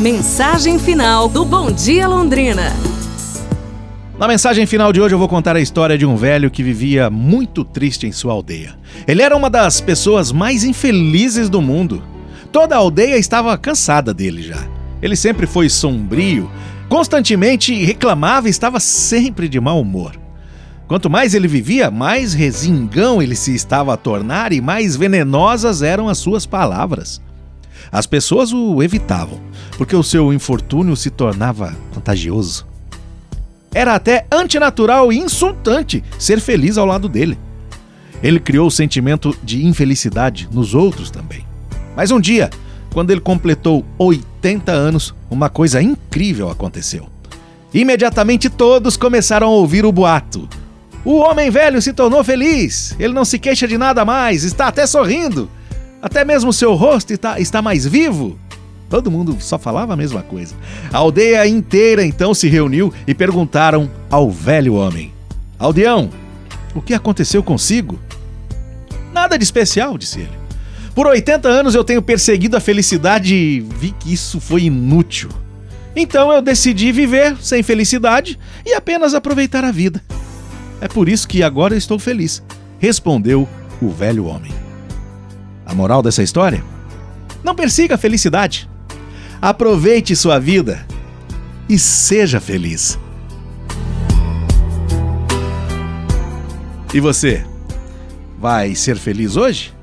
Mensagem final do Bom Dia Londrina. Na mensagem final de hoje eu vou contar a história de um velho que vivia muito triste em sua aldeia. Ele era uma das pessoas mais infelizes do mundo. Toda a aldeia estava cansada dele já. Ele sempre foi sombrio, constantemente reclamava e estava sempre de mau humor. Quanto mais ele vivia, mais resingão ele se estava a tornar e mais venenosas eram as suas palavras. As pessoas o evitavam, porque o seu infortúnio se tornava contagioso. Era até antinatural e insultante ser feliz ao lado dele. Ele criou o sentimento de infelicidade nos outros também. Mas um dia, quando ele completou 80 anos, uma coisa incrível aconteceu. Imediatamente todos começaram a ouvir o boato. O homem velho se tornou feliz. Ele não se queixa de nada mais, está até sorrindo. Até mesmo seu rosto está, está mais vivo. Todo mundo só falava a mesma coisa. A aldeia inteira então se reuniu e perguntaram ao velho homem: Aldeão, o que aconteceu consigo? Nada de especial, disse ele. Por 80 anos eu tenho perseguido a felicidade e vi que isso foi inútil. Então eu decidi viver sem felicidade e apenas aproveitar a vida. É por isso que agora eu estou feliz, respondeu o velho homem. A moral dessa história? Não persiga a felicidade. Aproveite sua vida e seja feliz. E você? Vai ser feliz hoje?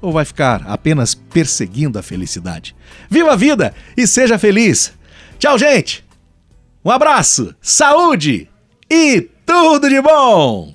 Ou vai ficar apenas perseguindo a felicidade? Viva a vida e seja feliz! Tchau, gente! Um abraço, saúde e tudo de bom!